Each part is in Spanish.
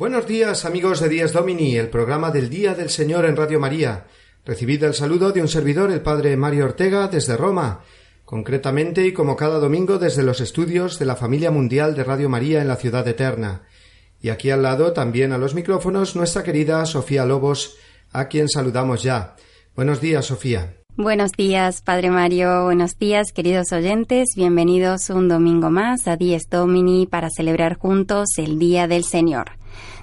Buenos días amigos de Días Domini, el programa del Día del Señor en Radio María. Recibid el saludo de un servidor, el Padre Mario Ortega, desde Roma, concretamente y como cada domingo desde los estudios de la familia mundial de Radio María en la Ciudad Eterna. Y aquí al lado, también a los micrófonos, nuestra querida Sofía Lobos, a quien saludamos ya. Buenos días, Sofía. Buenos días, Padre Mario. Buenos días, queridos oyentes. Bienvenidos un domingo más a Dies Domini para celebrar juntos el Día del Señor.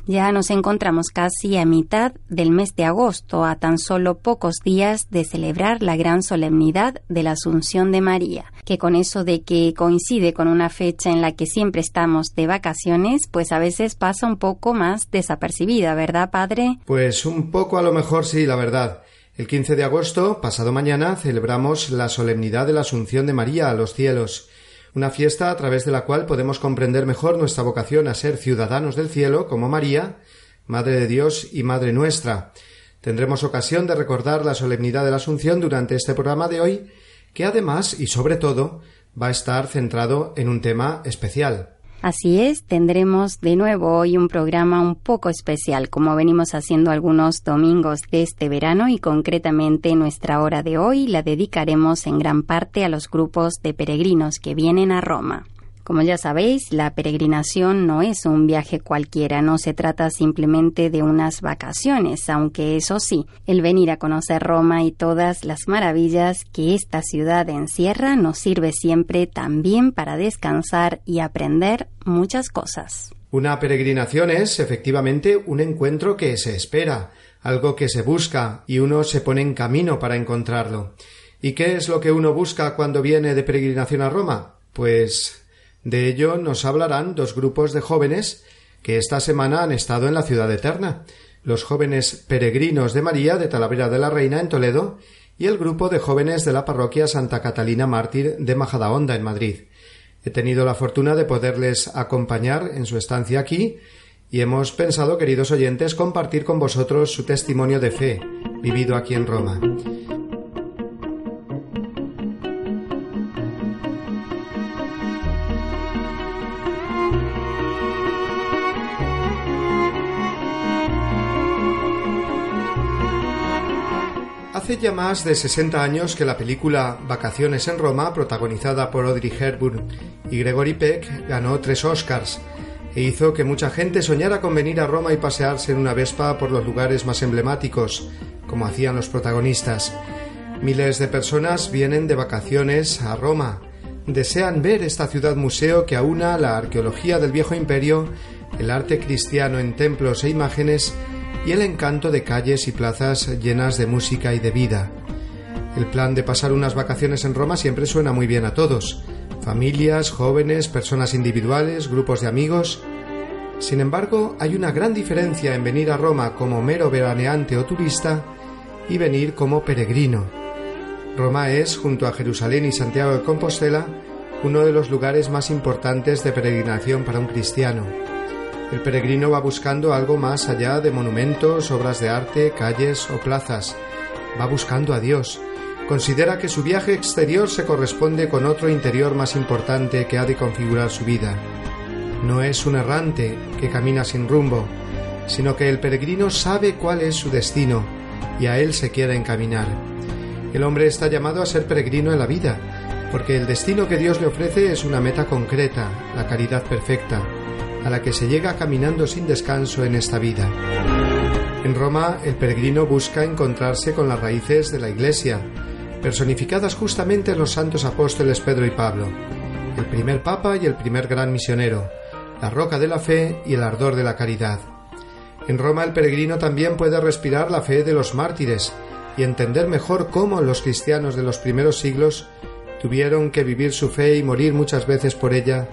Ya nos encontramos casi a mitad del mes de agosto, a tan solo pocos días de celebrar la gran solemnidad de la Asunción de María, que con eso de que coincide con una fecha en la que siempre estamos de vacaciones, pues a veces pasa un poco más desapercibida, ¿verdad, Padre? Pues un poco a lo mejor sí, la verdad. El 15 de agosto, pasado mañana, celebramos la solemnidad de la Asunción de María a los cielos una fiesta a través de la cual podemos comprender mejor nuestra vocación a ser ciudadanos del cielo como María, Madre de Dios y Madre nuestra. Tendremos ocasión de recordar la solemnidad de la Asunción durante este programa de hoy, que además y sobre todo va a estar centrado en un tema especial. Así es, tendremos de nuevo hoy un programa un poco especial, como venimos haciendo algunos domingos de este verano y concretamente nuestra hora de hoy la dedicaremos en gran parte a los grupos de peregrinos que vienen a Roma. Como ya sabéis, la peregrinación no es un viaje cualquiera, no se trata simplemente de unas vacaciones, aunque eso sí, el venir a conocer Roma y todas las maravillas que esta ciudad encierra nos sirve siempre también para descansar y aprender muchas cosas. Una peregrinación es efectivamente un encuentro que se espera, algo que se busca y uno se pone en camino para encontrarlo. ¿Y qué es lo que uno busca cuando viene de peregrinación a Roma? Pues de ello nos hablarán dos grupos de jóvenes que esta semana han estado en la ciudad eterna, los jóvenes peregrinos de María de Talavera de la Reina en Toledo y el grupo de jóvenes de la parroquia Santa Catalina Mártir de Majadahonda en Madrid. He tenido la fortuna de poderles acompañar en su estancia aquí y hemos pensado, queridos oyentes, compartir con vosotros su testimonio de fe vivido aquí en Roma. Hace ya más de 60 años que la película Vacaciones en Roma, protagonizada por Audrey Hepburn y Gregory Peck, ganó tres Oscars e hizo que mucha gente soñara con venir a Roma y pasearse en una Vespa por los lugares más emblemáticos, como hacían los protagonistas. Miles de personas vienen de vacaciones a Roma. Desean ver esta ciudad museo que aúna la arqueología del viejo imperio, el arte cristiano en templos e imágenes y el encanto de calles y plazas llenas de música y de vida. El plan de pasar unas vacaciones en Roma siempre suena muy bien a todos, familias, jóvenes, personas individuales, grupos de amigos. Sin embargo, hay una gran diferencia en venir a Roma como mero veraneante o turista y venir como peregrino. Roma es, junto a Jerusalén y Santiago de Compostela, uno de los lugares más importantes de peregrinación para un cristiano. El peregrino va buscando algo más allá de monumentos, obras de arte, calles o plazas. Va buscando a Dios. Considera que su viaje exterior se corresponde con otro interior más importante que ha de configurar su vida. No es un errante que camina sin rumbo, sino que el peregrino sabe cuál es su destino y a él se quiere encaminar. El hombre está llamado a ser peregrino en la vida, porque el destino que Dios le ofrece es una meta concreta, la caridad perfecta, a la que se llega caminando sin descanso en esta vida. En Roma, el peregrino busca encontrarse con las raíces de la Iglesia, personificadas justamente en los santos apóstoles Pedro y Pablo, el primer papa y el primer gran misionero, la roca de la fe y el ardor de la caridad. En Roma el peregrino también puede respirar la fe de los mártires y entender mejor cómo los cristianos de los primeros siglos Tuvieron que vivir su fe y morir muchas veces por ella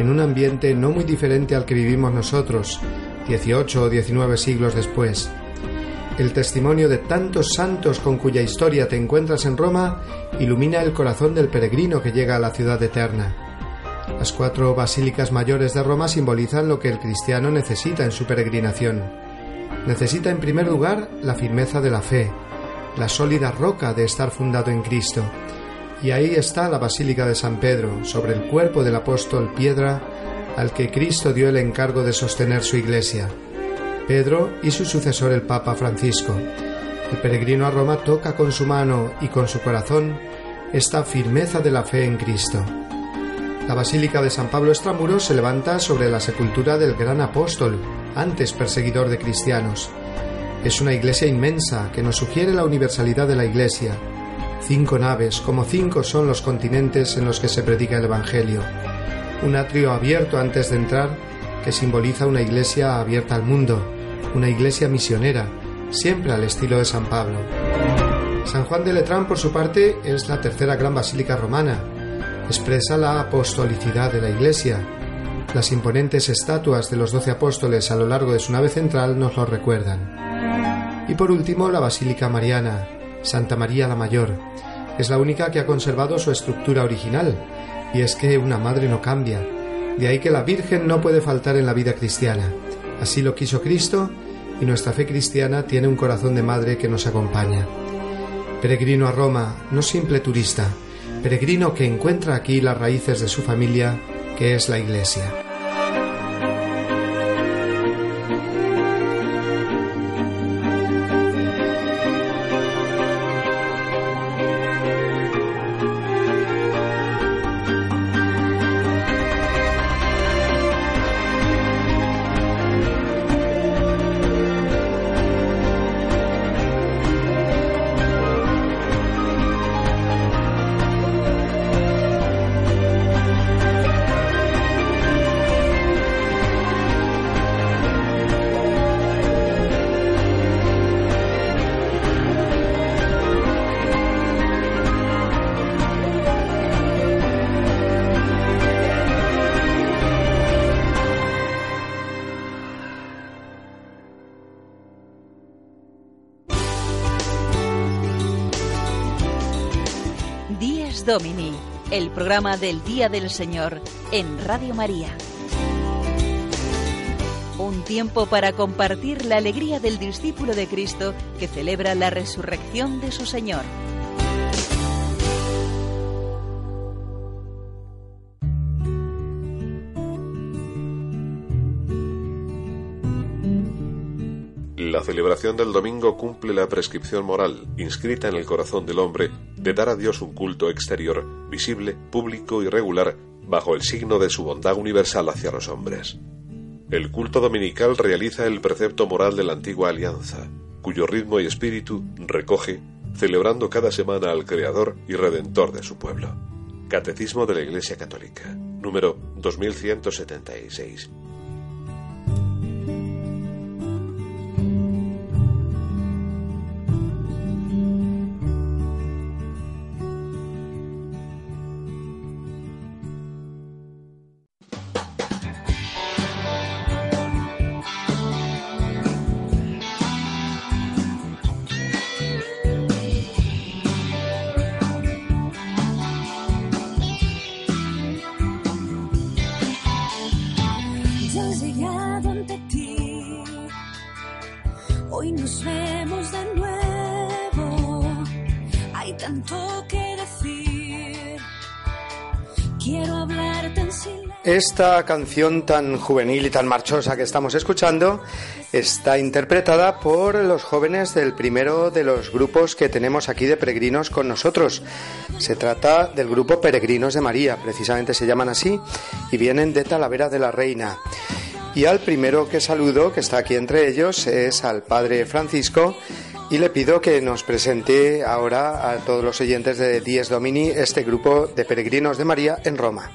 en un ambiente no muy diferente al que vivimos nosotros, 18 o 19 siglos después. El testimonio de tantos santos con cuya historia te encuentras en Roma ilumina el corazón del peregrino que llega a la ciudad eterna. Las cuatro basílicas mayores de Roma simbolizan lo que el cristiano necesita en su peregrinación. Necesita en primer lugar la firmeza de la fe, la sólida roca de estar fundado en Cristo. Y ahí está la Basílica de San Pedro, sobre el cuerpo del apóstol Piedra, al que Cristo dio el encargo de sostener su iglesia. Pedro y su sucesor el Papa Francisco. El peregrino a Roma toca con su mano y con su corazón esta firmeza de la fe en Cristo. La Basílica de San Pablo Extramuros se levanta sobre la sepultura del gran apóstol, antes perseguidor de cristianos. Es una iglesia inmensa que nos sugiere la universalidad de la iglesia. Cinco naves, como cinco son los continentes en los que se predica el Evangelio. Un atrio abierto antes de entrar que simboliza una iglesia abierta al mundo, una iglesia misionera, siempre al estilo de San Pablo. San Juan de Letrán, por su parte, es la tercera gran basílica romana. Expresa la apostolicidad de la iglesia. Las imponentes estatuas de los doce apóstoles a lo largo de su nave central nos lo recuerdan. Y por último, la Basílica Mariana, Santa María la Mayor. Es la única que ha conservado su estructura original, y es que una madre no cambia. De ahí que la Virgen no puede faltar en la vida cristiana. Así lo quiso Cristo y nuestra fe cristiana tiene un corazón de madre que nos acompaña. Peregrino a Roma, no simple turista, peregrino que encuentra aquí las raíces de su familia, que es la Iglesia. Programa del Día del Señor en Radio María. Un tiempo para compartir la alegría del discípulo de Cristo que celebra la resurrección de su Señor. La celebración del domingo cumple la prescripción moral, inscrita en el corazón del hombre, de dar a Dios un culto exterior, visible, público y regular, bajo el signo de su bondad universal hacia los hombres. El culto dominical realiza el precepto moral de la antigua alianza, cuyo ritmo y espíritu recoge, celebrando cada semana al Creador y Redentor de su pueblo. Catecismo de la Iglesia Católica, número 2176. Esta canción tan juvenil y tan marchosa que estamos escuchando está interpretada por los jóvenes del primero de los grupos que tenemos aquí de peregrinos con nosotros. Se trata del grupo Peregrinos de María, precisamente se llaman así, y vienen de Talavera de la Reina. Y al primero que saludo, que está aquí entre ellos, es al Padre Francisco, y le pido que nos presente ahora a todos los oyentes de Dies Domini este grupo de Peregrinos de María en Roma.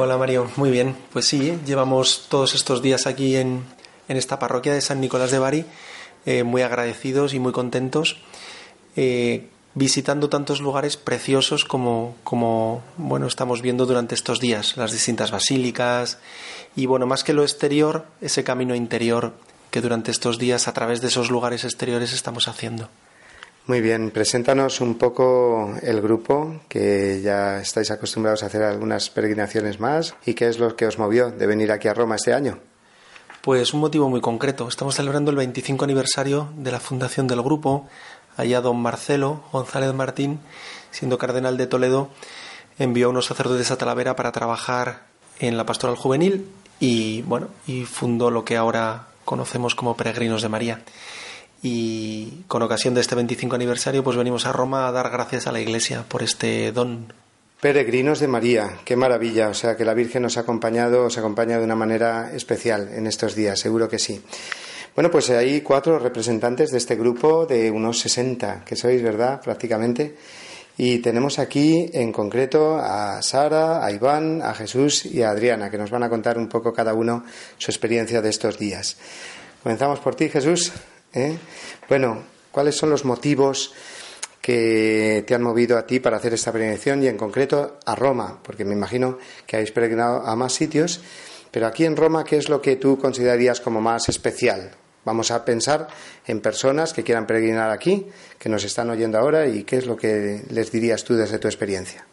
Hola Mario, muy bien. Pues sí, llevamos todos estos días aquí en, esta parroquia de San Nicolás de Bari, eh, muy agradecidos y muy contentos. Eh, visitando tantos lugares preciosos como, como bueno, estamos viendo durante estos días, las distintas basílicas y bueno, más que lo exterior, ese camino interior que durante estos días a través de esos lugares exteriores estamos haciendo. Muy bien, preséntanos un poco el grupo, que ya estáis acostumbrados a hacer algunas peregrinaciones más, y qué es lo que os movió de venir aquí a Roma este año. Pues un motivo muy concreto. Estamos celebrando el 25 aniversario de la fundación del grupo. Allá don Marcelo González Martín, siendo cardenal de Toledo, envió a unos sacerdotes a Talavera para trabajar en la pastoral juvenil y bueno, y fundó lo que ahora conocemos como Peregrinos de María y con ocasión de este 25 aniversario pues venimos a Roma a dar gracias a la Iglesia por este don. Peregrinos de María, qué maravilla, o sea que la Virgen nos ha acompañado, os acompaña de una manera especial en estos días, seguro que sí. Bueno, pues hay cuatro representantes de este grupo de unos 60, que sois, ¿verdad? Prácticamente. Y tenemos aquí en concreto a Sara, a Iván, a Jesús y a Adriana, que nos van a contar un poco cada uno su experiencia de estos días. Comenzamos por ti, Jesús. ¿Eh? Bueno, ¿cuáles son los motivos que te han movido a ti para hacer esta peregrinación y en concreto a Roma? Porque me imagino que habéis peregrinado a más sitios, pero aquí en Roma, ¿qué es lo que tú considerarías como más especial? Vamos a pensar en personas que quieran peregrinar aquí, que nos están oyendo ahora y qué es lo que les dirías tú desde tu experiencia.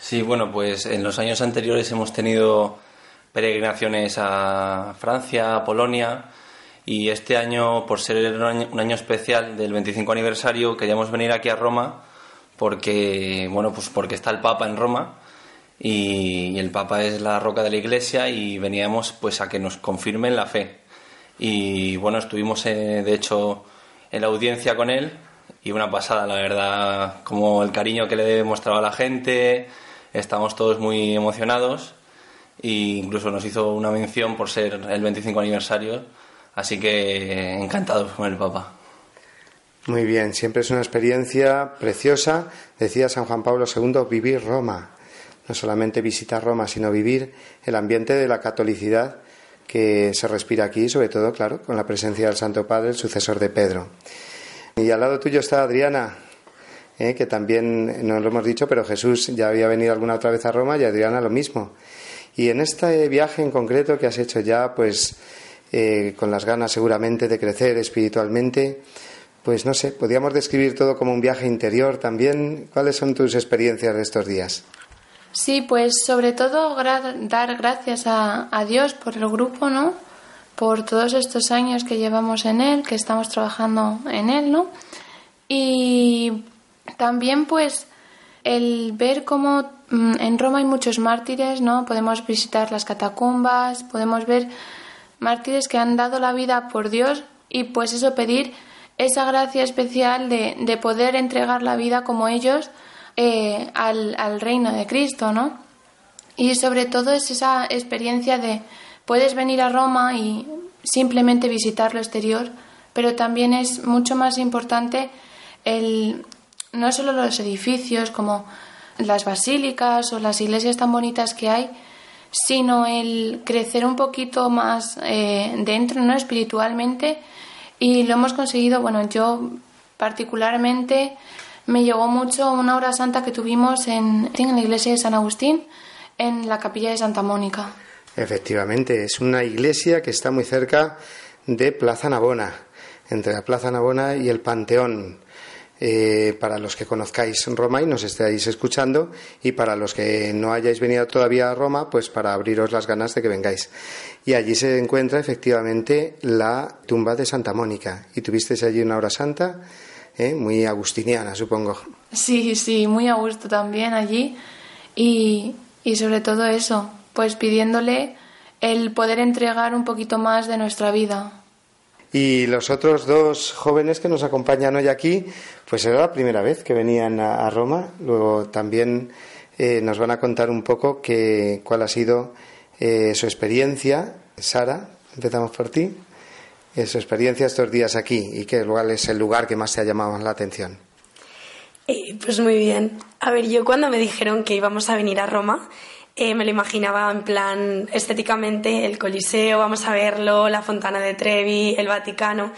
Sí, bueno, pues en los años anteriores hemos tenido peregrinaciones a Francia, a Polonia, y este año, por ser un año, especial del 25 aniversario, queríamos venir aquí a Roma porque, bueno, pues porque está el Papa en Roma y, el Papa es la roca de la Iglesia y veníamos pues a que nos confirmen la fe. Y bueno, estuvimos eh, de hecho en la audiencia con él y una pasada, la verdad, como el cariño que le demostraba a la gente, estamos todos muy emocionados e incluso nos hizo una mención por ser el 25 aniversario Así que encantado con el Papa. Muy bien, siempre es una experiencia preciosa. Decía San Juan Pablo II, vivir Roma. No solamente visitar Roma, sino vivir el ambiente de la catolicidad que se respira aquí, sobre todo, claro, con la presencia del Santo Padre, el sucesor de Pedro. Y al lado tuyo está Adriana, ¿eh? que también no lo hemos dicho, pero Jesús ya había venido alguna otra vez a Roma y Adriana lo mismo. Y en este viaje en concreto que has hecho ya, pues eh, con las ganas seguramente de crecer espiritualmente. Pues no sé, podríamos describir todo como un viaje interior también. ¿Cuáles son tus experiencias de estos días? Sí, pues sobre todo dar gracias a, a, Dios por el grupo, ¿no? Por todos estos años que llevamos en él, que estamos trabajando en él, ¿no? Y también pues el ver cómo mm, en Roma hay muchos mártires, ¿no? Podemos visitar las catacumbas, podemos ver mártires que han dado la vida por Dios y pues eso pedir esa gracia especial de, de poder entregar la vida como ellos eh, al, al, reino de Cristo, ¿no? Y sobre todo es esa experiencia de puedes venir a Roma y simplemente visitar lo exterior, pero también es mucho más importante el no solo los edificios como las basílicas o las iglesias tan bonitas que hay, sino el crecer un poquito más eh, dentro, ¿no? Espiritualmente. Y lo hemos conseguido, bueno, yo particularmente me llegó mucho una hora santa que tuvimos en, en la iglesia de San Agustín, en la capilla de Santa Mónica. Efectivamente, es una iglesia que está muy cerca de Plaza Navona, entre la Plaza Navona y el Panteón. Eh, para los que conozcáis Roma y nos estéis escuchando y para los que no hayáis venido todavía a Roma, pues para abriros las ganas de que vengáis. Y allí se encuentra efectivamente la tumba de Santa Mónica. Y tuvisteis allí una hora santa, ¿eh? muy agustiniana, supongo. Sí, sí, muy a gusto también allí. Y, y sobre todo eso, pues pidiéndole el poder entregar un poquito más de nuestra vida. Y los otros dos jóvenes que nos acompañan hoy aquí, pues era la primera vez que venían a, Roma. Luego también eh, nos van a contar un poco que, cuál ha sido eh, su experiencia. Sara, empezamos por ti. Eh, su experiencia estos días aquí y qué cuál es el lugar que más te ha llamado la atención. pues muy bien. A ver, yo cuando me dijeron que íbamos a venir a Roma, eh, me lo imaginaba en plan estéticamente el Coliseo, vamos a verlo, la Fontana de Trevi, el Vaticano,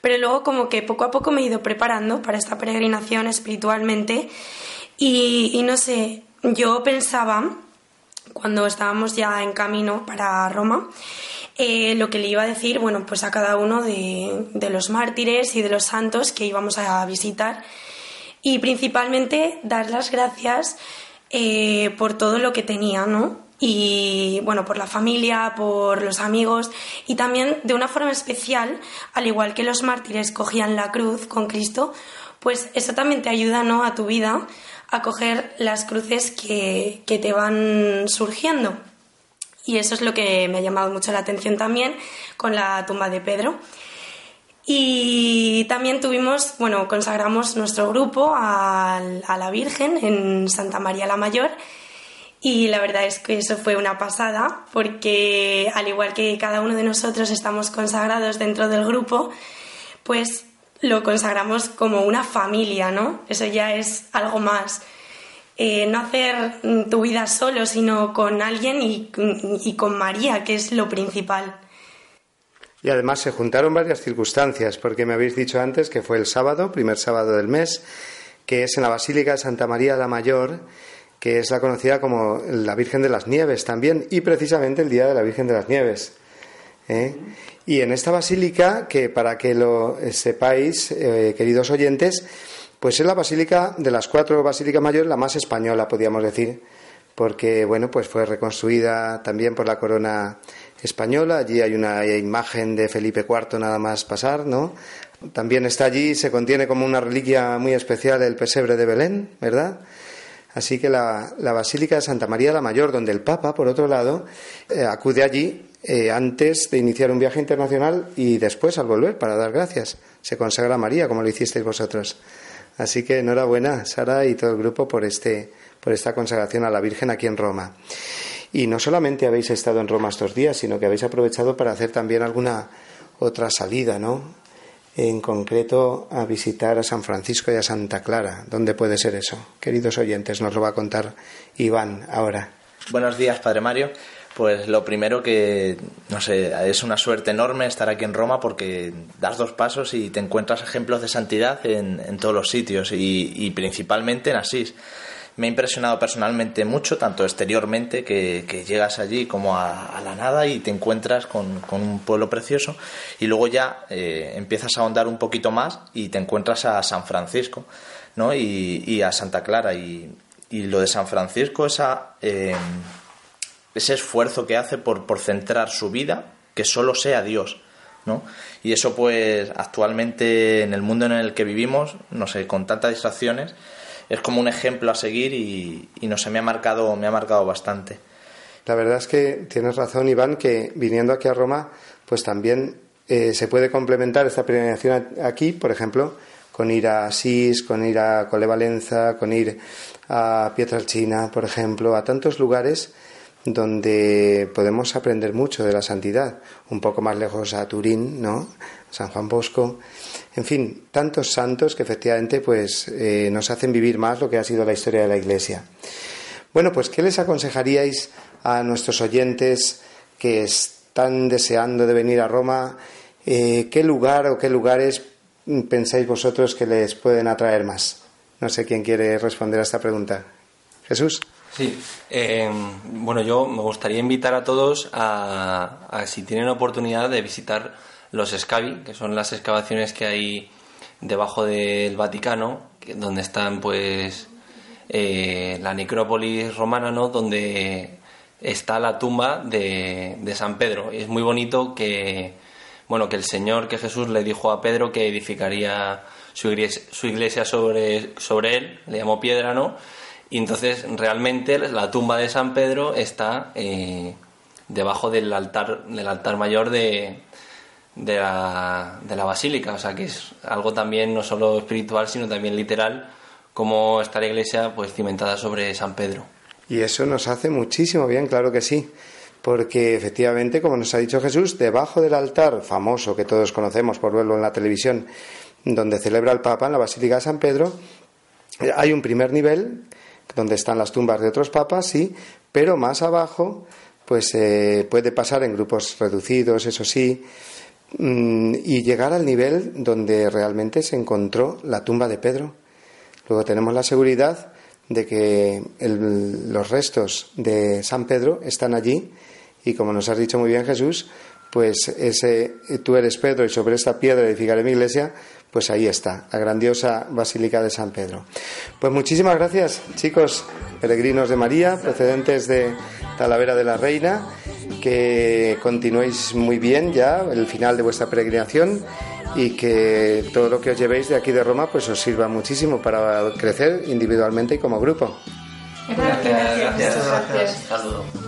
pero luego como que poco a poco me he ido preparando para esta peregrinación espiritualmente y, no sé, yo pensaba cuando estábamos ya en camino para Roma, eh, lo que le iba a decir, bueno, pues a cada uno de, de, los mártires y de los santos que íbamos a visitar. Y principalmente dar las gracias eh, por todo lo que tenía, ¿no? Y bueno, por la familia, por los amigos y también de una forma especial, al igual que los mártires cogían la cruz con Cristo, pues eso también te ayuda, ¿no? A tu vida a coger las cruces que, que te van surgiendo. Y eso es lo que me ha llamado mucho la atención también con la tumba de Pedro. Y también tuvimos, bueno, consagramos nuestro grupo a, la Virgen en Santa María la Mayor. Y la verdad es que eso fue una pasada, porque al igual que cada uno de nosotros estamos consagrados dentro del grupo, pues lo consagramos como una familia, ¿no? Eso ya es algo más. Eh, no hacer tu vida solo, sino con alguien y con María, que es lo principal. Y además se juntaron varias circunstancias, porque me habéis dicho antes que fue el sábado, primer sábado del mes, que es en la Basílica de Santa María la Mayor, que es la conocida como la Virgen de las Nieves también, y precisamente el Día de la Virgen de las Nieves. ¿eh? Y en esta basílica, que para que lo sepáis, eh, queridos oyentes, pues es la basílica de las cuatro basílicas mayores la más española, podríamos decir, porque bueno, pues fue reconstruida también por la corona española. Allí hay una imagen de Felipe IV nada más pasar, ¿no? También está allí, se contiene como una reliquia muy especial el pesebre de Belén, ¿verdad? Así que la, Basílica de Santa María la Mayor, donde el Papa, por otro lado, eh, acude allí eh, antes de iniciar un viaje internacional y después al volver para dar gracias. Se consagra a María, como lo hicisteis vosotros. Así que enhorabuena, Sara y todo el grupo, por, este, por esta consagración a la Virgen aquí en Roma. Y no solamente habéis estado en Roma estos días, sino que habéis aprovechado para hacer también alguna otra salida, ¿no? En concreto, a visitar a San Francisco y a Santa Clara. ¿Dónde puede ser eso? Queridos oyentes, nos lo va a contar Iván ahora. Buenos días, Padre Mario. Pues lo primero que, no sé, es una suerte enorme estar aquí en Roma porque das dos pasos y te encuentras ejemplos de santidad en, todos los sitios y, y principalmente en Asís me ha impresionado personalmente mucho, tanto exteriormente, que, llegas allí como a, la nada y te encuentras con, un pueblo precioso, y luego ya eh, empiezas a ahondar un poquito más y te encuentras a San Francisco ¿no? y, a Santa Clara. Y, lo de San Francisco, esa, eh, ese esfuerzo que hace por, por centrar su vida, que solo sea Dios. ¿no? Y eso pues actualmente en el mundo en el que vivimos, no sé, con tantas distracciones, es como un ejemplo a seguir y, no sé, me ha marcado, me ha marcado bastante. La verdad es que tienes razón, Iván, que viniendo aquí a Roma, pues también eh, se puede complementar esta peregrinación aquí, por ejemplo, con ir a Asís, con ir a Colevalenza, con ir a Pietralcina, por ejemplo, a tantos lugares donde podemos aprender mucho de la santidad, un poco más lejos a Turín, ¿no? San Juan Bosco, en fin, tantos santos que efectivamente pues eh, nos hacen vivir más lo que ha sido la historia de la Iglesia. Bueno, pues ¿qué les aconsejaríais a nuestros oyentes que están deseando de venir a Roma? Eh, ¿Qué lugar o qué lugares pensáis vosotros que les pueden atraer más? No sé quién quiere responder a esta pregunta. Jesús. Sí, eh, bueno, yo me gustaría invitar a todos a, si tienen oportunidad de visitar los Scavi, que son las excavaciones que hay debajo del Vaticano, donde están pues eh, la necrópolis romana, ¿no? Donde está la tumba de, de San Pedro. Es muy bonito que, bueno, que el Señor, que Jesús le dijo a Pedro que edificaría su iglesia, su iglesia sobre, sobre él, le llamó piedra, ¿no? Y entonces realmente la tumba de San Pedro está eh, debajo del altar, del altar mayor de, de la, de la basílica, o sea que es algo también no solo espiritual, sino también literal, como está la iglesia pues cimentada sobre San Pedro. Y eso nos hace muchísimo bien, claro que sí, porque efectivamente, como nos ha dicho Jesús, debajo del altar famoso que todos conocemos por verlo en la televisión, donde celebra el Papa en la Basílica de San Pedro, hay un primer nivel donde están las tumbas de otros papas, sí, pero más abajo, pues eh, puede pasar en grupos reducidos, eso sí, mm, y llegar al nivel donde realmente se encontró la tumba de Pedro. Luego tenemos la seguridad de que los restos de San Pedro están allí y como nos has dicho muy bien Jesús, pues ese tú eres Pedro y sobre esta piedra edificaré mi iglesia, pues ahí está, la grandiosa Basílica de San Pedro. Pues muchísimas gracias, chicos, peregrinos de María, procedentes de Talavera de la Reina, que continuéis muy bien ya el final de vuestra peregrinación y que todo lo que os llevéis de aquí de Roma pues os sirva muchísimo para crecer individualmente y como grupo. Gracias, gracias. gracias.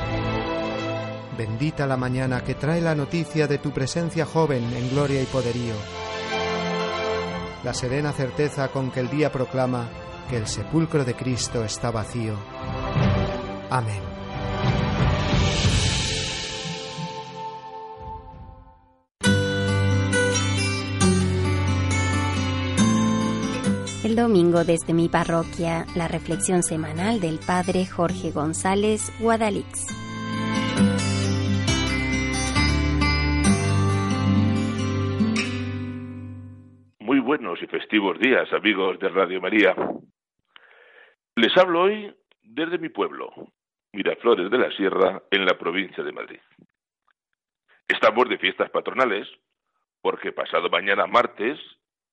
Bendita la mañana que trae la noticia de tu presencia joven en gloria y poderío. La serena certeza con que el día proclama que el sepulcro de Cristo está vacío. Amén. El domingo desde mi parroquia, la reflexión semanal del Padre Jorge González Guadalix. Y festivos días, amigos de Radio María. Les hablo hoy desde mi pueblo, Miraflores de la Sierra, en la provincia de Madrid. Estamos de fiestas patronales porque pasado mañana martes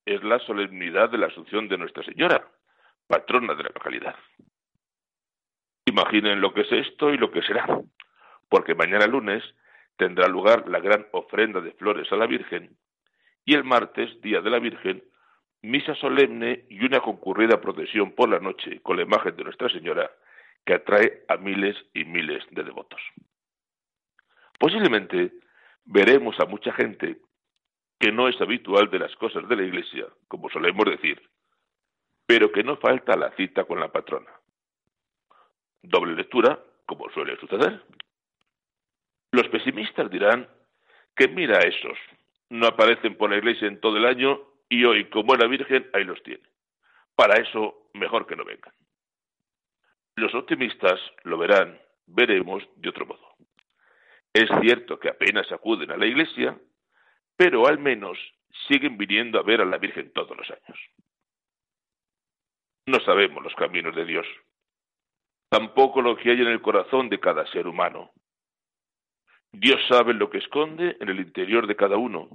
es la solemnidad de la Asunción de Nuestra Señora, patrona de la localidad. Imaginen lo que es esto y lo que será, porque mañana lunes tendrá lugar la gran ofrenda de flores a la Virgen y el martes, Día de la Virgen, misa solemne y una concurrida procesión por la noche con la imagen de Nuestra Señora que atrae a miles y miles de devotos. Posiblemente veremos a mucha gente que no es habitual de las cosas de la Iglesia, como solemos decir, pero que no falta la cita con la patrona. Doble lectura, como suele suceder. Los pesimistas dirán que mira a esos, no aparecen por la iglesia en todo el año y hoy, como era virgen, ahí los tiene. Para eso, mejor que no vengan. Los optimistas lo verán, veremos de otro modo. Es cierto que apenas acuden a la iglesia, pero al menos siguen viniendo a ver a la Virgen todos los años. No sabemos los caminos de Dios, tampoco lo que hay en el corazón de cada ser humano. Dios sabe lo que esconde en el interior de cada uno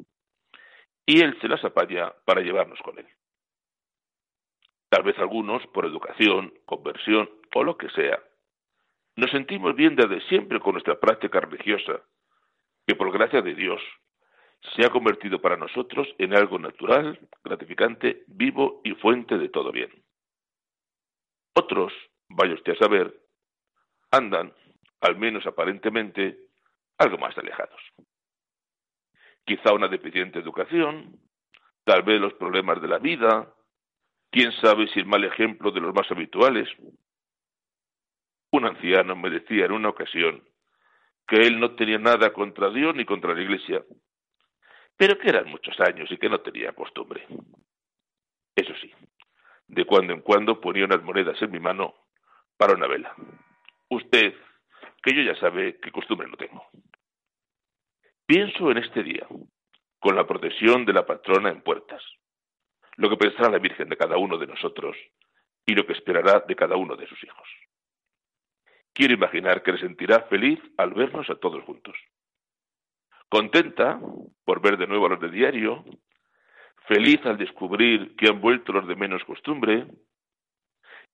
y Él se las apaña para llevarnos con Él. Tal vez algunos, por educación, conversión o lo que sea, nos sentimos bien desde siempre con nuestra práctica religiosa, que por gracia de Dios se ha convertido para nosotros en algo natural, gratificante, vivo y fuente de todo bien. Otros, vaya usted a saber, andan, al menos aparentemente, algo más alejados. Quizá una deficiente educación, tal vez los problemas de la vida, quién sabe si el mal ejemplo de los más habituales. Un anciano me decía en una ocasión que él no tenía nada contra Dios ni contra la Iglesia, pero que eran muchos años y que no tenía costumbre. Eso sí, de cuando en cuando ponía unas monedas en mi mano para una vela. Usted, que yo ya sabe qué costumbre no tengo. Pienso en este día, con la protección de la patrona en puertas, lo que pensará la Virgen de cada uno de nosotros y lo que esperará de cada uno de sus hijos. Quiero imaginar que le sentirá feliz al vernos a todos juntos. Contenta por ver de nuevo a los de diario, feliz al descubrir que han vuelto los de menos costumbre,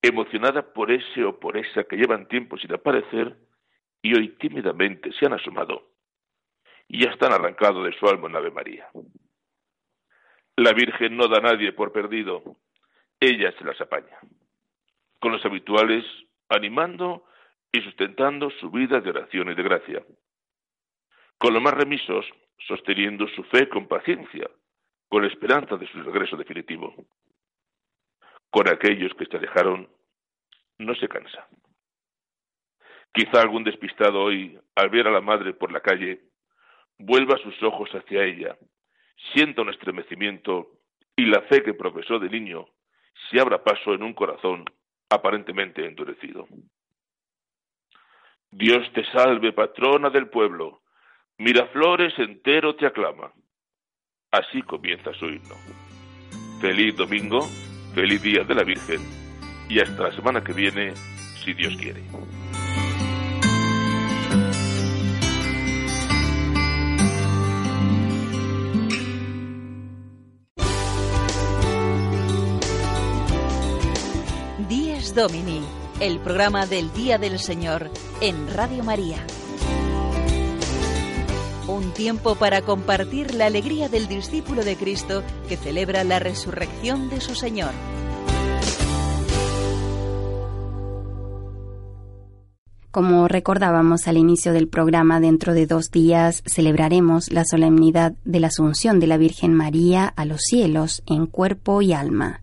emocionada por ese o por esa que llevan tiempo sin aparecer y hoy tímidamente se han asomado y ya están arrancados de su alma en Ave María. La Virgen no da a nadie por perdido, ella se las apaña, con los habituales animando y sustentando su vida de oración y de gracia, con los más remisos sosteniendo su fe con paciencia, con la esperanza de su regreso definitivo. Con aquellos que se alejaron, no se cansa. Quizá algún despistado hoy, al ver a la madre por la calle, vuelva sus ojos hacia ella, sienta un estremecimiento y la fe que profesó de niño se abra paso en un corazón aparentemente endurecido. Dios te salve, patrona del pueblo, Miraflores entero te aclama. Así comienza su himno. Feliz domingo, feliz día de la Virgen y hasta la semana que viene, si Dios quiere. Domini, el programa del Día del Señor en Radio María. Un tiempo para compartir la alegría del discípulo de Cristo que celebra la resurrección de su Señor. Como recordábamos al inicio del programa, dentro de dos días celebraremos la solemnidad de la Asunción de la Virgen María a los cielos en cuerpo y alma.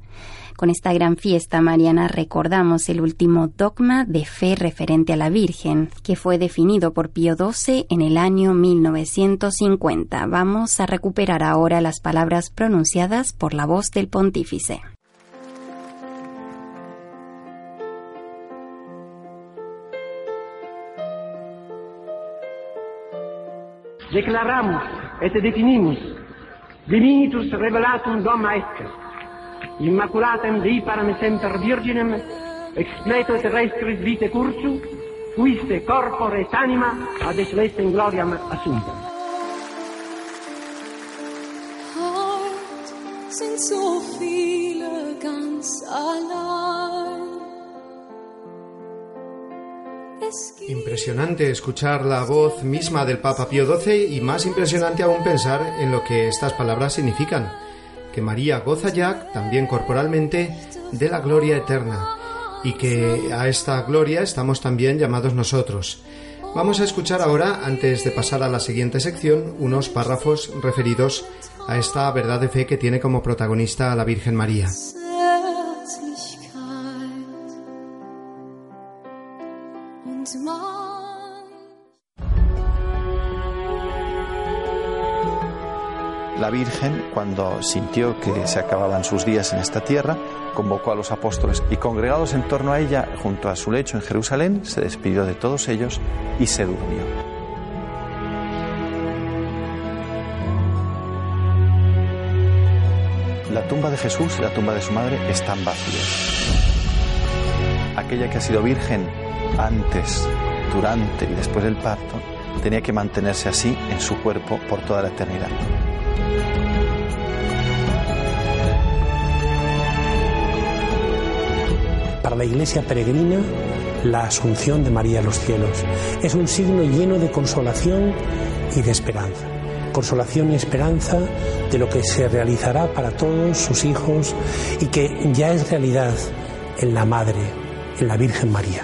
Con esta gran fiesta mariana recordamos el último dogma de fe referente a la Virgen, que fue definido por Pío XII en el año 1950. Vamos a recuperar ahora las palabras pronunciadas por la voz del pontífice. Declaramos et definimos divinitus revelatum doma est immaculatem Dei param semper virginem, ex terrestris vite cursu, fuiste corpore et anima ad in gloriam sind so viele ganz allein. Impresionante escuchar la voz misma del Papa Pío XII y más impresionante aún pensar en lo que estas palabras significan que María goza ya, también corporalmente, de la gloria eterna y que a esta gloria estamos también llamados nosotros. Vamos a escuchar ahora, antes de pasar a la siguiente sección, unos párrafos referidos a esta verdad de fe que tiene como protagonista a la Virgen María. La Virgen, cuando sintió que se acababan sus días en esta tierra, convocó a los apóstoles y congregados en torno a ella, junto a su lecho en Jerusalén, se despidió de todos ellos y se durmió. La tumba de Jesús y la tumba de su madre están vacías. Aquella que ha sido virgen antes, durante y después del parto, tenía que mantenerse así en su cuerpo por toda la eternidad. La iglesia peregrina, la asunción de María a los cielos es un signo lleno de consolación y de esperanza. Consolación y esperanza de lo que se realizará para todos sus hijos y que ya es realidad en la Madre, en la Virgen María.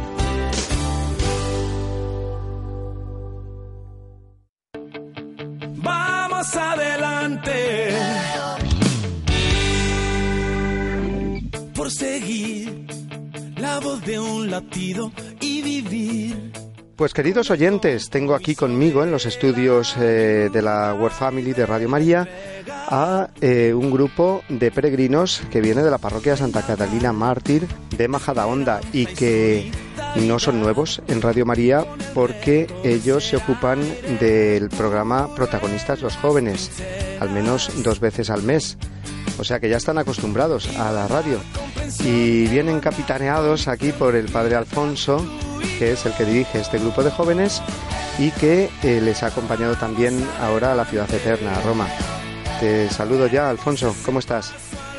De un latido y vivir. Pues queridos oyentes, tengo aquí conmigo en los estudios eh, de la World Family de Radio María a eh, un grupo de peregrinos que viene de la parroquia Santa Catalina Mártir de Majadahonda y que no son nuevos en Radio María porque ellos se ocupan del programa Protagonistas los Jóvenes, al menos dos veces al mes. O sea que ya están acostumbrados a la radio y vienen capitaneados aquí por el padre Alfonso, que es el que dirige este grupo de jóvenes y que eh, les ha acompañado también ahora a la ciudad eterna, a Roma. Te saludo ya, Alfonso, ¿cómo estás?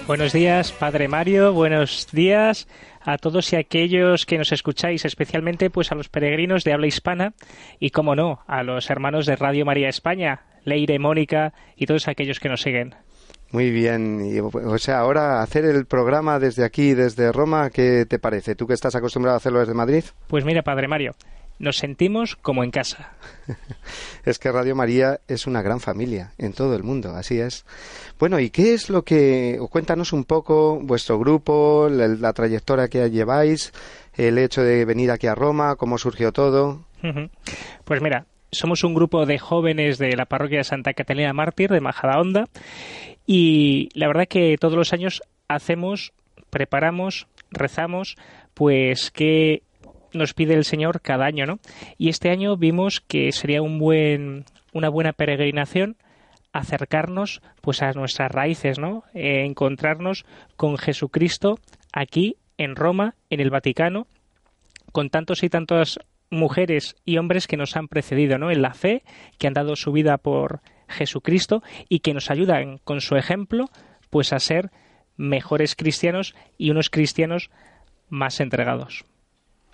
Buenos días, Padre Mario, buenos días a todos y aquellos que nos escucháis, especialmente pues a los peregrinos de habla hispana y, como no, a los hermanos de Radio María España, Leire, Mónica y todos aquellos que nos siguen. Muy bien, y, o sea, ahora hacer el programa desde aquí, desde Roma, ¿qué te parece? ¿Tú que estás acostumbrado a hacerlo desde Madrid? Pues mira, Padre Mario, nos sentimos como en casa. es que Radio María es una gran familia en todo el mundo, así es. Bueno, ¿y qué es lo que... cuéntanos un poco vuestro grupo, la, la trayectoria que lleváis, el hecho de venir aquí a Roma, cómo surgió todo? Pues mira, somos un grupo de jóvenes de la parroquia de Santa Catalina Mártir de Majadahonda y la verdad que todos los años hacemos, preparamos, rezamos, pues que nos pide el Señor cada año, ¿no? Y este año vimos que sería un buen, una buena peregrinación acercarnos pues a nuestras raíces, ¿no? Eh, encontrarnos con Jesucristo aquí en Roma, en el Vaticano, con tantos y tantas mujeres y hombres que nos han precedido, ¿no? En la fe, que han dado su vida por Jesucristo y que nos ayudan con su ejemplo, pues a ser mejores cristianos y unos cristianos más entregados.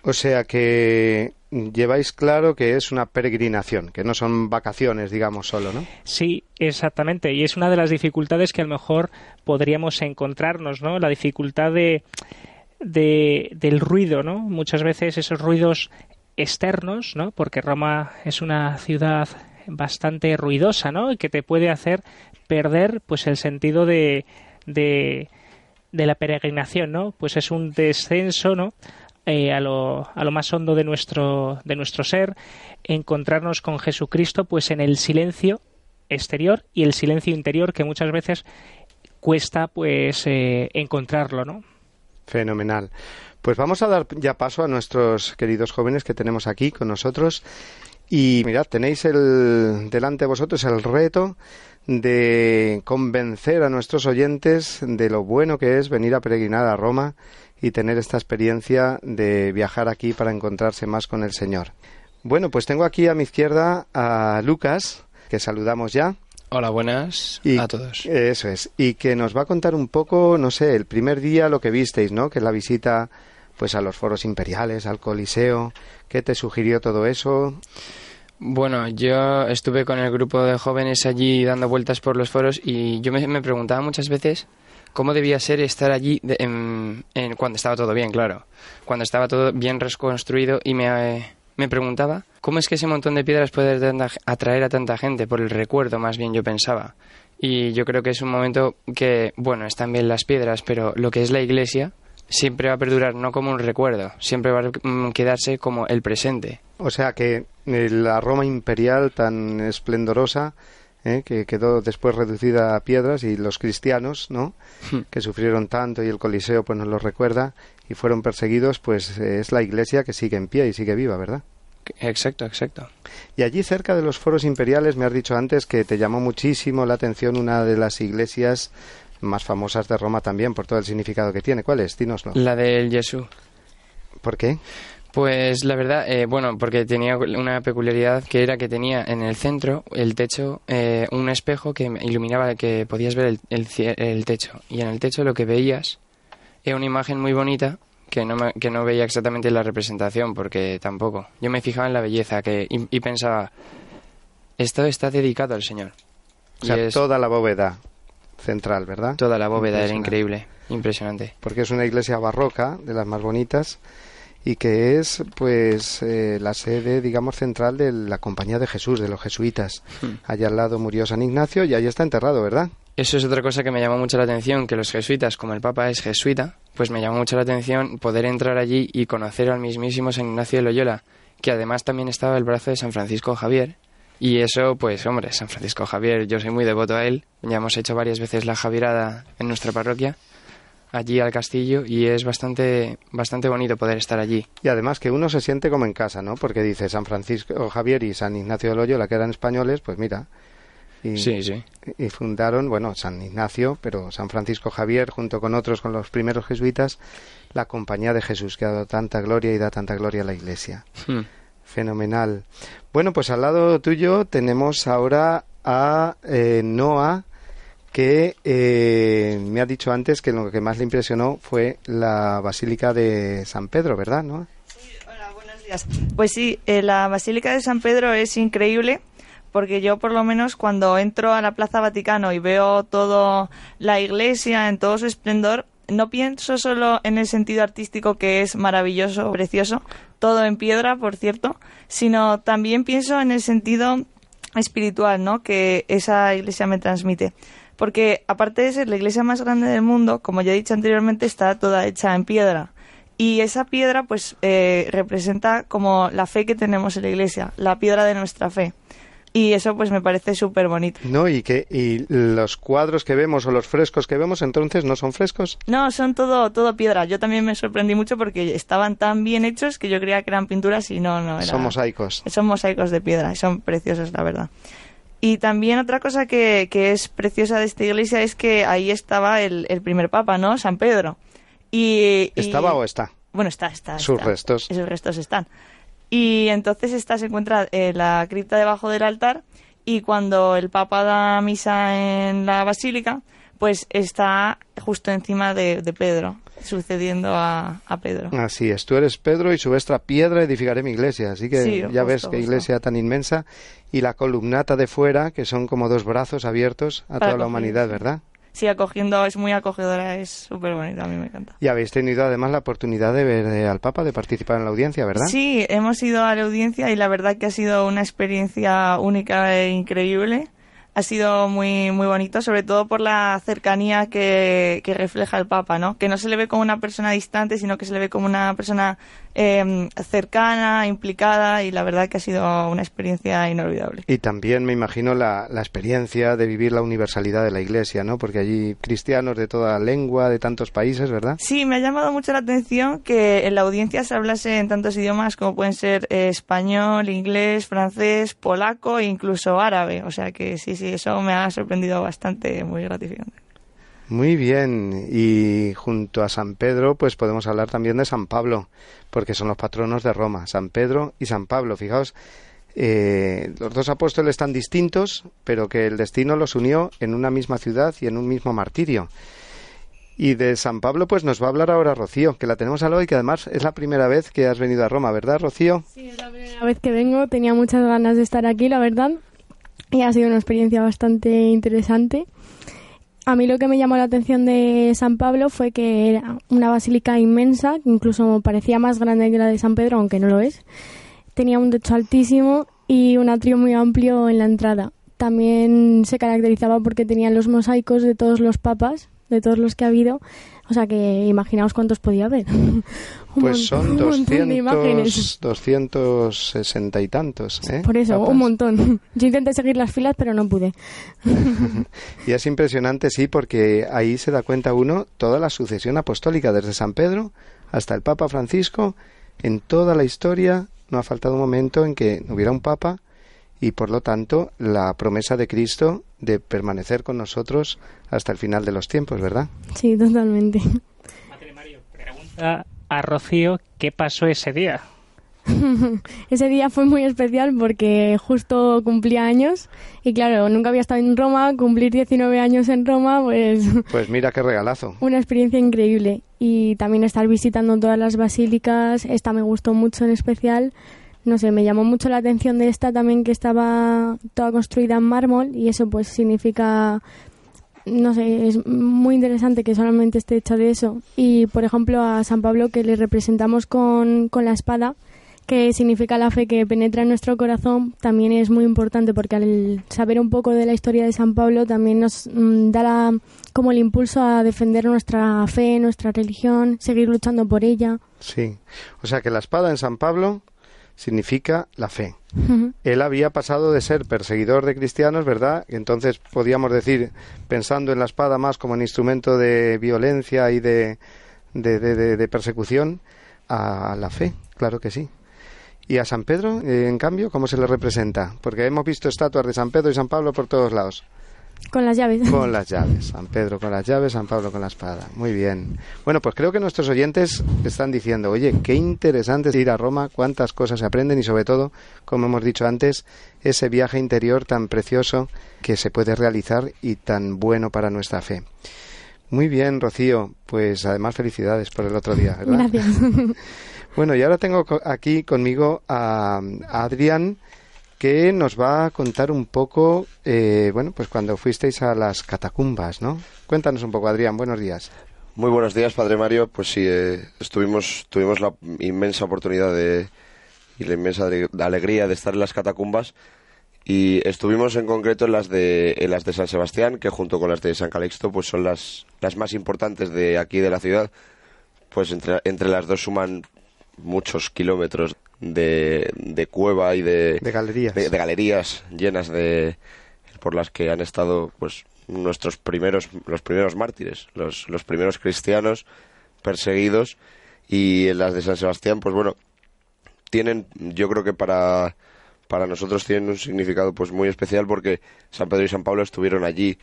O sea que lleváis claro que es una peregrinación, que no son vacaciones, digamos, solo, ¿no? Sí, exactamente. Y es una de las dificultades que a lo mejor podríamos encontrarnos, ¿no? La dificultad de, de del ruido, ¿no? Muchas veces esos ruidos externos, ¿no? Porque Roma es una ciudad bastante ruidosa, ¿no? Y que te puede hacer perder, pues, el sentido de, de, de la peregrinación, ¿no? Pues es un descenso, ¿no? Eh, a, lo, a lo más hondo de nuestro, de nuestro ser, encontrarnos con Jesucristo, pues en el silencio exterior y el silencio interior que muchas veces cuesta, pues, eh, encontrarlo, ¿no? Fenomenal. Pues vamos a dar ya paso a nuestros queridos jóvenes que tenemos aquí con nosotros Y mirad, tenéis el, delante de vosotros el reto de convencer a nuestros oyentes de lo bueno que es venir a peregrinar a Roma y tener esta experiencia de viajar aquí para encontrarse más con el Señor. Bueno, pues tengo aquí a mi izquierda a Lucas, que saludamos ya. Hola, buenas Y- a todos. Eso es. Y que nos va a contar un poco, no sé, el primer día lo que visteis, ¿no? Que es la visita pues a los foros imperiales, al Coliseo. ¿Qué te sugirió todo eso? Bueno, yo estuve con el grupo de jóvenes allí dando vueltas por los foros y yo me, preguntaba muchas veces cómo debía ser estar allí de- en- cuando estaba todo bien, claro. Cuando estaba todo bien reconstruido y me, me preguntaba cómo es que ese montón de piedras puede atraer a tanta gente, por el recuerdo más bien yo pensaba. Y yo creo que es un momento que, bueno, están bien las piedras, pero lo que es la iglesia siempre va a perdurar no como un recuerdo, siempre va a mm, quedarse como el presente. O sea que eh, la Roma imperial tan esplendorosa, ¿eh? que quedó después reducida a piedras, y los cristianos, ¿no? que sufrieron tanto y el Coliseo pues nos lo recuerda y fueron perseguidos, pues eh, es la iglesia que sigue en pie y sigue viva, ¿verdad? Exacto, exacto. Y allí cerca de los foros imperiales me has dicho antes que te llamó muchísimo la atención una de las iglesias más famosas de Roma también por todo el significado que tiene. ¿Cuál es? Dínoslo. La del Jesús. ¿Por qué? Pues la verdad, eh, bueno, porque tenía una peculiaridad que era que tenía en el centro, el techo, eh, un espejo que iluminaba, que podías ver el, el el techo. Y en el techo lo que veías era una imagen muy bonita que no, me- que no veía exactamente la representación, porque tampoco. Yo me fijaba en la belleza que, y, y pensaba, esto está dedicado al Señor. O sea, Y es- toda la bóveda central, ¿verdad? Toda la bóveda era increíble, impresionante. Porque es una iglesia barroca, de las más bonitas, y que es, pues, eh, la sede, digamos, central de la Compañía de Jesús, de los jesuitas. Hmm. Allá al lado murió San Ignacio y ahí está enterrado, ¿verdad? Eso es otra cosa que me llamó mucho la atención, que los jesuitas, como el Papa es jesuita, pues me llamó mucho la atención poder entrar allí y conocer al mismísimo San Ignacio de Loyola, que además también estaba el brazo de San Francisco Javier. Y eso, pues hombre, San Francisco Javier, yo soy muy devoto a él, ya hemos hecho varias veces la Javierada en nuestra parroquia, allí al castillo, y es bastante, bastante bonito poder estar allí. Y además que uno se siente como en casa, ¿no? Porque dice San Francisco Javier y San Ignacio de Loyola, que eran españoles, pues mira. Y, Sí, sí. Y fundaron, bueno, San Ignacio, pero San Francisco Javier, junto con otros, con los primeros jesuitas, la Compañía de Jesús, que ha dado tanta gloria y da tanta gloria a la Iglesia. Hmm. Fenomenal. Bueno, pues al lado tuyo tenemos ahora a eh, Noah, que eh, me ha dicho antes que lo que más le impresionó fue la Basílica de San Pedro, ¿verdad, Noah? días. Pues sí, eh, la Basílica de San Pedro es increíble porque yo por lo menos cuando entro a la Plaza Vaticano y veo todo la iglesia en todo su esplendor, no pienso solo en el sentido artístico que es maravilloso, precioso, todo en piedra, por cierto, sino también pienso en el sentido espiritual, ¿no? Que esa iglesia me transmite. Porque aparte de ser la iglesia más grande del mundo, como ya he dicho anteriormente, está toda hecha en piedra. Y esa piedra, pues, eh, representa como la fe que tenemos en la iglesia, la piedra de nuestra fe. Y eso, pues, me parece súper bonito. No, y que y los cuadros que vemos o los frescos que vemos entonces no son frescos. No, son todo, todo piedra. Yo también me sorprendí mucho porque estaban tan bien hechos que yo creía que eran pinturas y no, no. Era... Son mosaicos. Son mosaicos de piedra y son preciosos, la verdad. Y también otra cosa que, que es preciosa de esta iglesia es que ahí estaba el, el primer papa, ¿no? San Pedro. Y, y- ¿Estaba o está? Bueno, está, está. Sus está. restos. Esos restos están. Y entonces esta se encuentra en la cripta debajo del altar y cuando el Papa da misa en la basílica, pues está justo encima de, de Pedro, sucediendo a, a Pedro. Así es, tú eres Pedro y su vuestra piedra edificaré mi iglesia. Así que Sí, ya justo, ves qué justo. iglesia tan inmensa. Y la columnata de fuera, que son como dos brazos abiertos a Para toda la humanidad. ¿verdad? Sí, acogiendo, es muy acogedora, es súper bonita, a mí me encanta. Y habéis tenido además la oportunidad de ver eh, al Papa, de participar en la audiencia, ¿verdad? Sí, hemos ido a la audiencia y la verdad que ha sido una experiencia única e increíble. ha sido muy, muy bonito, sobre todo por la cercanía que, que refleja el Papa, ¿no? Que no se le ve como una persona distante, sino que se le ve como una persona eh, cercana, implicada, y la verdad que ha sido una experiencia inolvidable. Y también me imagino la, la experiencia de vivir la universalidad de la Iglesia, ¿no? Porque allí cristianos de toda lengua, de tantos países, ¿verdad? Sí, me ha llamado mucho la atención que en la audiencia se hablase en tantos idiomas como pueden ser eh, español, inglés, francés, polaco e incluso árabe. O sea que sí, sí, eso me ha sorprendido bastante, muy gratificante. Muy bien, y junto a San Pedro, pues podemos hablar también de San Pablo, porque son los patronos de Roma, San Pedro y San Pablo. Fijaos, eh, los dos apóstoles están distintos, pero que el destino los unió en una misma ciudad y en un mismo martirio. Y de San Pablo, pues nos va a hablar ahora Rocío, que la tenemos al hoy, que además es la primera vez que has venido a Roma, ¿verdad, Rocío? Sí, es la primera vez que vengo, tenía muchas ganas de estar aquí, la verdad, y ha sido una experiencia bastante interesante. A mí lo que me llamó la atención de San Pablo fue que era una basílica inmensa, que incluso parecía más grande que la de San Pedro, aunque no lo es. Tenía un techo altísimo y un atrio muy amplio en la entrada. También se caracterizaba porque tenía los mosaicos de todos los papas, de todos los que ha habido. O sea que imaginaos cuántos podía haber. Pues montón- son un montón de imágenes. 200, 260 y tantos, ¿eh? Por eso, un montón. Yo intenté seguir las filas, pero no pude. Y es impresionante, sí, porque ahí se da cuenta uno toda la sucesión apostólica, desde San Pedro hasta el Papa Francisco, en toda la historia no ha faltado un momento en que hubiera un Papa y por lo tanto la promesa de Cristo de permanecer con nosotros hasta el final de los tiempos, ¿verdad? Sí, totalmente. A, a Rocío, ¿qué pasó ese día? Ese día fue muy especial porque justo cumplía años y claro, nunca había estado en Roma, cumplir 19 años en Roma, pues Pues mira qué regalazo. una experiencia increíble y también estar visitando todas las basílicas, esta me gustó mucho en especial. No sé, me llamó mucho la atención de esta también que estaba toda construida en mármol y eso pues significa no sé, es muy interesante que solamente esté hecha de eso. Y, por ejemplo, a San Pablo que le representamos con, con la espada, que significa la fe que penetra en nuestro corazón, también es muy importante porque al saber un poco de la historia de San Pablo también nos mm, da la- como el impulso a defender nuestra fe, nuestra religión, seguir luchando por ella. Sí. O sea que la espada en San Pablo significa la fe. Él había pasado de ser perseguidor de cristianos, ¿verdad? Entonces podíamos decir, pensando en la espada más como un instrumento de violencia y de, de, de- de- de persecución, a la fe, claro que sí. ¿Y a San Pedro, eh, en cambio, cómo se le representa? Porque hemos visto estatuas de San Pedro y San Pablo por todos lados. Con las llaves. Con las llaves. San Pedro con las llaves, San Pablo con la espada. Muy bien. Bueno, pues creo que nuestros oyentes están diciendo, oye, qué interesante es ir a Roma, cuántas cosas se aprenden y sobre todo, como hemos dicho antes, ese viaje interior tan precioso que se puede realizar y tan bueno para nuestra fe. Muy bien, Rocío. Pues además felicidades por el otro día, ¿verdad? Gracias. Bueno, y ahora tengo aquí conmigo a Adrián que nos va a contar un poco, eh, bueno, pues cuando fuisteis a las catacumbas, ¿no? Cuéntanos un poco, Adrián, buenos días. Muy buenos días, Padre Mario. Pues sí, eh, estuvimos, tuvimos la inmensa oportunidad de, y la inmensa ale- alegría de estar en las catacumbas y estuvimos en concreto en las de, en las de San Sebastián, que junto con las de San Calixto, pues son las, las más importantes de aquí de la ciudad. Pues entre, entre las dos suman muchos kilómetros de, de cueva y de, De galerías. de, de galerías llenas de por las que han estado pues nuestros primeros los primeros mártires los, los primeros cristianos perseguidos y en las de San Sebastián pues bueno tienen yo creo que para para nosotros tienen un significado pues muy especial porque San Pedro y San Pablo estuvieron allí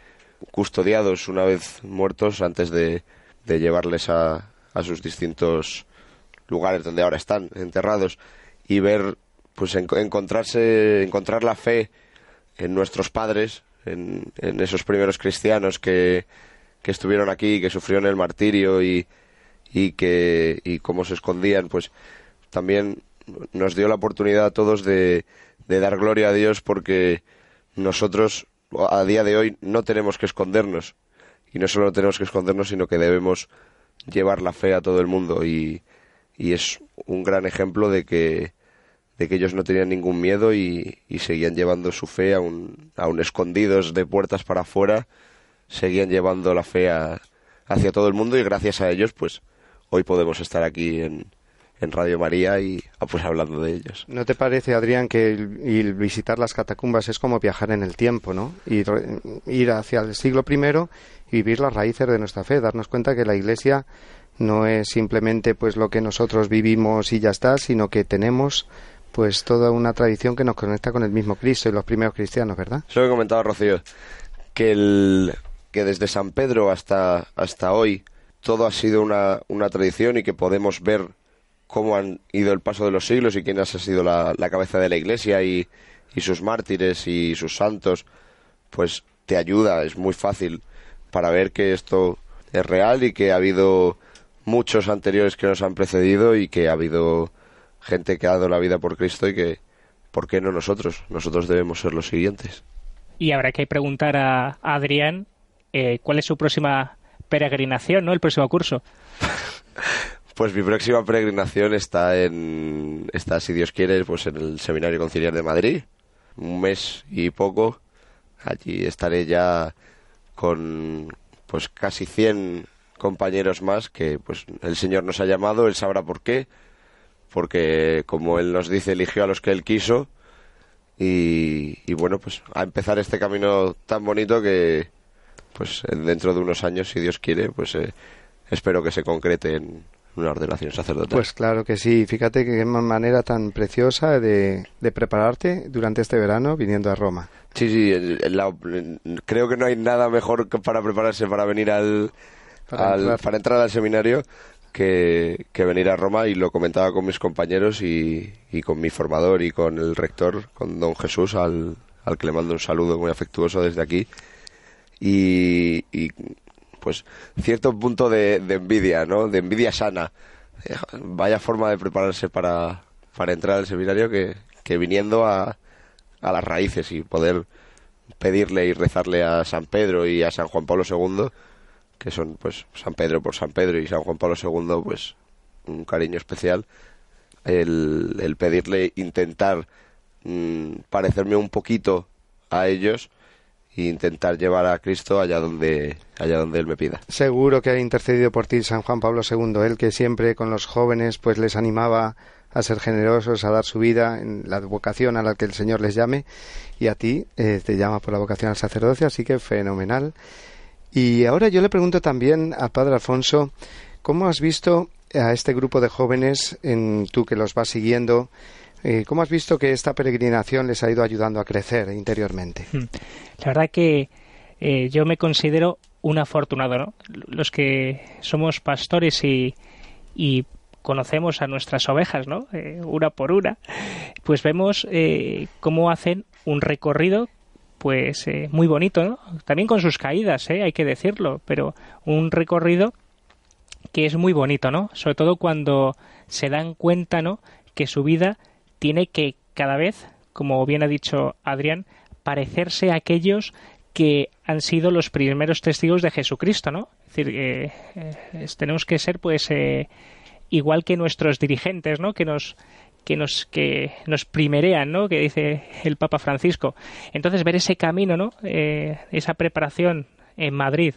custodiados una vez muertos antes de, de llevarles a, a sus distintos lugares donde ahora están enterrados y ver pues en- encontrarse encontrar la fe en nuestros padres en, en esos primeros cristianos que, que estuvieron aquí que sufrieron el martirio y, y que y cómo se escondían pues también nos dio la oportunidad a todos de, de dar gloria a Dios porque nosotros a día de hoy no tenemos que escondernos. Y no solo tenemos que escondernos sino que debemos llevar la fe a todo el mundo y, y es un gran ejemplo de que de que ellos no tenían ningún miedo y, y seguían llevando su fe aún, aún escondidos de puertas para afuera, seguían llevando la fe a- hacia todo el mundo y gracias a ellos pues hoy podemos estar aquí en, en Radio María y ah, pues hablando de ellos. ¿No te parece, Adrián, que visitar las catacumbas es como viajar en el tiempo, ¿no? Ir, ir hacia el siglo I y vivir las raíces de nuestra fe, darnos cuenta que la Iglesia no es simplemente pues lo que nosotros vivimos y ya está, sino que tenemos pues toda una tradición que nos conecta con el mismo Cristo y los primeros cristianos, ¿verdad? Eso que comentaba Rocío, que, el, que desde San Pedro hasta, hasta hoy todo ha sido una, una tradición y que podemos ver cómo han ido el paso de los siglos y quién ha sido la, la cabeza de la Iglesia y, y sus mártires y sus santos, pues te ayuda, es muy fácil para ver que esto es real y que ha habido muchos anteriores que nos han precedido y que ha habido gente que ha dado la vida por Cristo y que, ¿por qué no nosotros? Nosotros debemos ser los siguientes. Y habrá que preguntar a Adrián eh, cuál es su próxima peregrinación, ¿no? El próximo curso. Pues mi próxima peregrinación está en está si Dios quiere pues en el Seminario Conciliar de Madrid, un mes y poco. Allí estaré ya con pues casi 100 compañeros más que pues el Señor nos ha llamado, él sabrá por qué, porque como él nos dice eligió a los que él quiso y, y bueno pues a empezar este camino tan bonito que pues dentro de unos años si Dios quiere pues eh, espero que se concrete en una ordenación sacerdotal. Pues claro que sí, fíjate que qué manera tan preciosa de, de prepararte durante este verano viniendo a Roma. Sí, sí, la- creo que no hay nada mejor que para prepararse para venir al Para al- entrar. para entrar al seminario que, que venir a Roma y lo comentaba con mis compañeros y, y con mi formador y con el rector, con don Jesús, al, al que le mando un saludo muy afectuoso desde aquí. Y, y, pues cierto punto de, de envidia, ¿no? De envidia sana. Eh, Vaya forma de prepararse para, para entrar al seminario que, que viniendo a, a las raíces y poder pedirle y rezarle a San Pedro y a San Juan Pablo II, que son pues San Pedro por San Pedro y San Juan Pablo II, pues un cariño especial, el, el pedirle intentar mm, parecerme un poquito a ellos e intentar llevar a Cristo allá donde allá donde él me pida. Seguro que ha intercedido por ti San Juan Pablo II, él que siempre con los jóvenes pues les animaba a ser generosos, a dar su vida en la vocación a la que el Señor les llame y a ti eh, te llama por la vocación al sacerdocio, así que fenomenal. Y ahora yo le pregunto también al Padre Alfonso, ¿cómo has visto a este grupo de jóvenes, en, tú que los vas siguiendo, eh, cómo has visto que esta peregrinación les ha ido ayudando a crecer interiormente? Mm. La verdad que eh, yo me considero un afortunado, ¿no? Los que somos pastores y, y conocemos a nuestras ovejas, ¿no? Eh, una por una, pues vemos eh, cómo hacen un recorrido pues eh, muy bonito, ¿no? También con sus caídas, ¿eh? hay que decirlo, pero un recorrido que es muy bonito, ¿no? Sobre todo cuando se dan cuenta, ¿no? Que su vida tiene que cada vez, como bien ha dicho Adrián, parecerse a aquellos que han sido los primeros testigos de Jesucristo, ¿no? Es decir, eh, eh, tenemos que ser, pues, eh, igual que nuestros dirigentes, ¿no? Que nos que nos que nos primerean, ¿no? Que dice el Papa Francisco. Entonces ver ese camino, ¿no? Eh, esa preparación en Madrid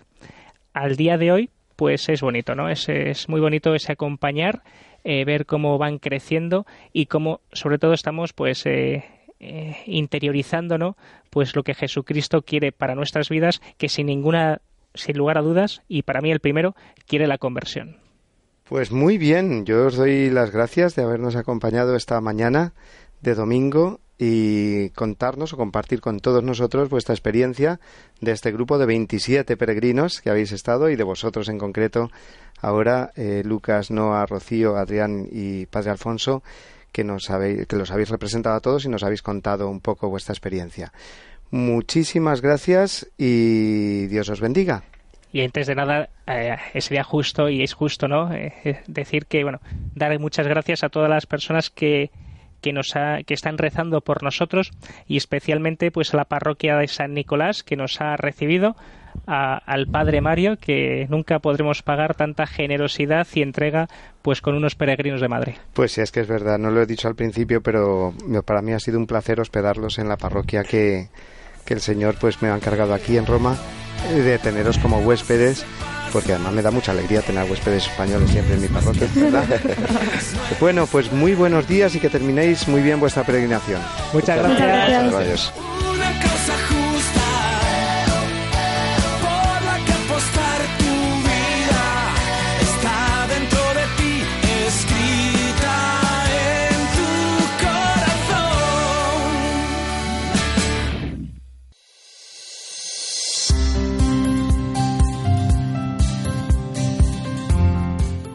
al día de hoy, pues es bonito, ¿no? Es, es muy bonito ese acompañar, eh, ver cómo van creciendo y cómo, sobre todo, estamos, pues, eh, eh, interiorizando, ¿no? Pues lo que Jesucristo quiere para nuestras vidas, que sin ninguna, sin lugar a dudas, y para mí el primero, quiere la conversión. Pues muy bien, yo os doy las gracias de habernos acompañado esta mañana de domingo y contarnos o compartir con todos nosotros vuestra experiencia de este grupo de 27 peregrinos que habéis estado y de vosotros en concreto ahora eh, Lucas, Noa, Rocío, Adrián y Padre Alfonso que nos habéis, que los habéis representado a todos y nos habéis contado un poco vuestra experiencia. Muchísimas gracias y Dios os bendiga. Y antes de nada, eh, sería justo y es justo, ¿no? Eh, eh, decir que, bueno, dar muchas gracias a todas las personas que, que nos ha, que están rezando por nosotros y especialmente pues a la parroquia de San Nicolás que nos ha recibido al padre Mario que nunca podremos pagar tanta generosidad y entrega pues con unos peregrinos de Madrid. Pues sí, es que es verdad, no lo he dicho al principio, pero para mí ha sido un placer hospedarlos en la parroquia que, que el Señor pues me ha encargado aquí en Roma eh, de teneros como huéspedes porque además me da mucha alegría tener huéspedes españoles siempre en mi parroquia, bueno, pues muy buenos días y que terminéis muy bien vuestra peregrinación. Muchas, gracias.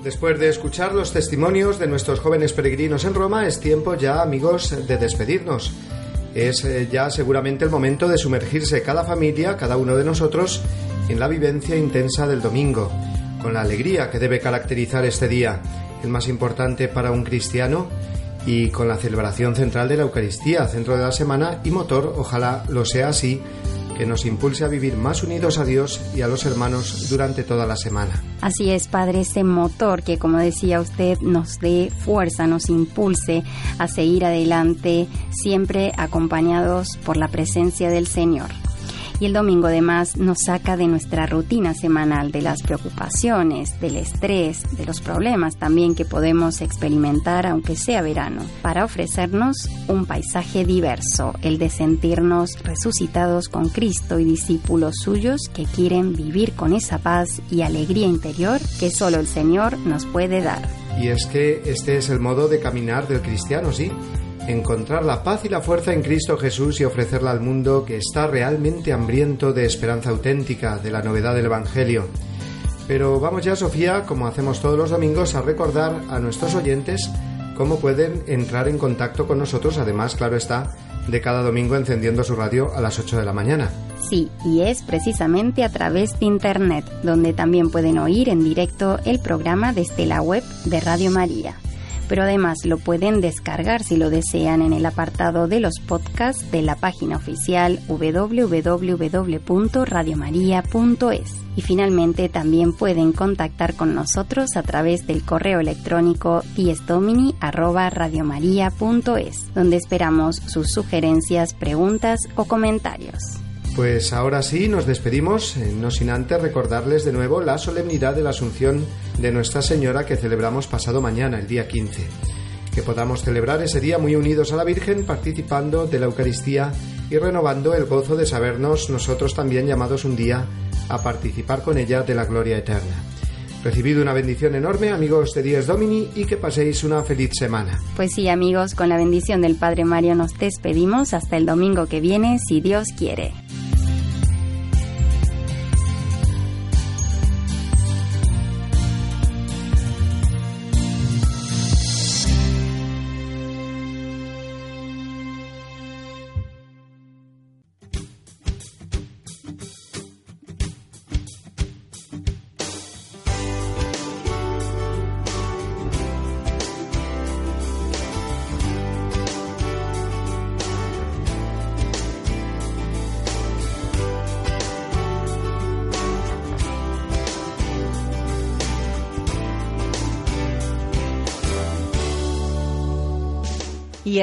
Después de escuchar los testimonios de nuestros jóvenes peregrinos en Roma, es tiempo ya, amigos, de despedirnos. Es eh, ya seguramente el momento de sumergirse cada familia, cada uno de nosotros, en la vivencia intensa del domingo, con la alegría que debe caracterizar este día, el más importante para un cristiano, y con la celebración central de la Eucaristía, centro de la semana y motor, ojalá lo sea así, que nos impulse a vivir más unidos a Dios y a los hermanos durante toda la semana. Así es, Padre, ese motor que, como decía usted, nos dé fuerza, nos impulse a seguir adelante, siempre acompañados por la presencia del Señor. Y el domingo además nos saca de nuestra rutina semanal, de las preocupaciones, del estrés, de los problemas también que podemos experimentar aunque sea verano, para ofrecernos un paisaje diverso, el de sentirnos resucitados con Cristo y discípulos suyos que quieren vivir con esa paz y alegría interior que solo el Señor nos puede dar. Y es que este es el modo de caminar del cristiano, sí encontrar la paz y la fuerza en Cristo Jesús y ofrecerla al mundo que está realmente hambriento de esperanza auténtica, de la novedad del Evangelio. Pero vamos ya, Sofía, como hacemos todos los domingos, a recordar a nuestros oyentes cómo pueden entrar en contacto con nosotros, además, claro está, de cada domingo encendiendo su radio a las 8 de la mañana. Sí, y es precisamente a través de Internet, donde también pueden oír en directo el programa desde la web de Radio María pero además lo pueden descargar si lo desean en el apartado de los podcasts de la página oficial www.radiomaria.es. Y finalmente también pueden contactar con nosotros a través del correo electrónico diesdomini@radiomaria.es, donde esperamos sus sugerencias, preguntas o comentarios. Pues ahora sí, nos despedimos, eh, no sin antes recordarles de nuevo la solemnidad de la Asunción de Nuestra Señora que celebramos pasado mañana, el día 15. Que podamos celebrar ese día muy unidos a la Virgen, participando de la Eucaristía y renovando el gozo de sabernos nosotros también llamados un día a participar con ella de la gloria eterna. Recibido una bendición enorme, amigos de Dies Domini, y que paséis una feliz semana. Pues sí, amigos, con la bendición del Padre Mario nos despedimos hasta el domingo que viene, si Dios quiere.